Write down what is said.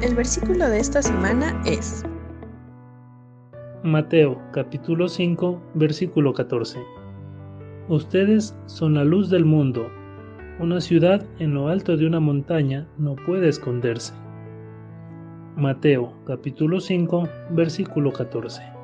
El versículo de esta semana es Mateo capítulo 5 versículo 14. Ustedes son la luz del mundo. Una ciudad en lo alto de una montaña no puede esconderse. Mateo capítulo 5 versículo 14.